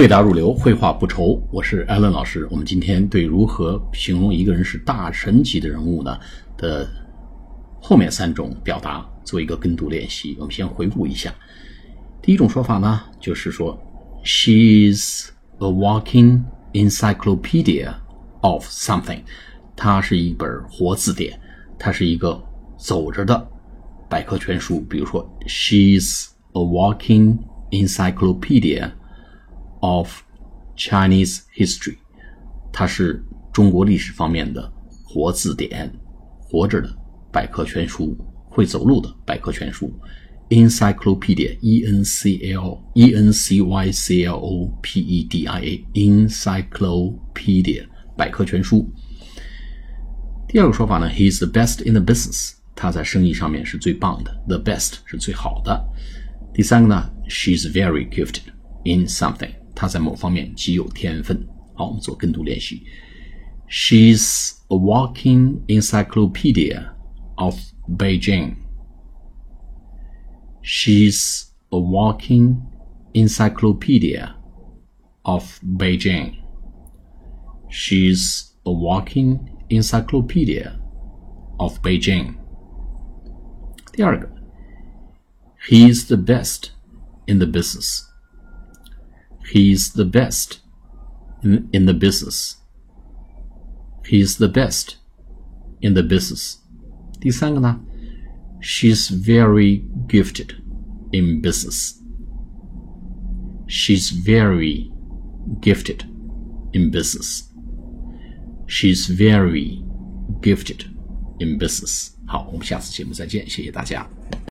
对答如流，绘画不愁。我是艾伦老师。我们今天对如何形容一个人是大神级的人物呢的后面三种表达做一个跟读练习。我们先回顾一下。第一种说法呢，就是说，She's a walking encyclopedia of something。它是一本活字典，它是一个走着的百科全书。比如说，She's a walking encyclopedia。of Chinese history，它是中国历史方面的活字典，活着的百科全书，会走路的百科全书。Encyclopedia，E N C L E N C Y C L O P E D I A，Encyclopedia 百科全书。第二个说法呢，He is the best in the business，他在生意上面是最棒的，the best 是最好的。第三个呢，She is very gifted in something。 他在某方面极有天分。好，我们做跟读练习。She's a walking encyclopedia of Beijing. She's a walking encyclopedia of Beijing. She's a walking encyclopedia of Beijing. 第二个，He's the best in the business. He's the best in, in the business. He's the best in the business. 第三个呢，She's very gifted in business. She's very gifted in business. She's very gifted in business. 好，我们下次节目再见，谢谢大家。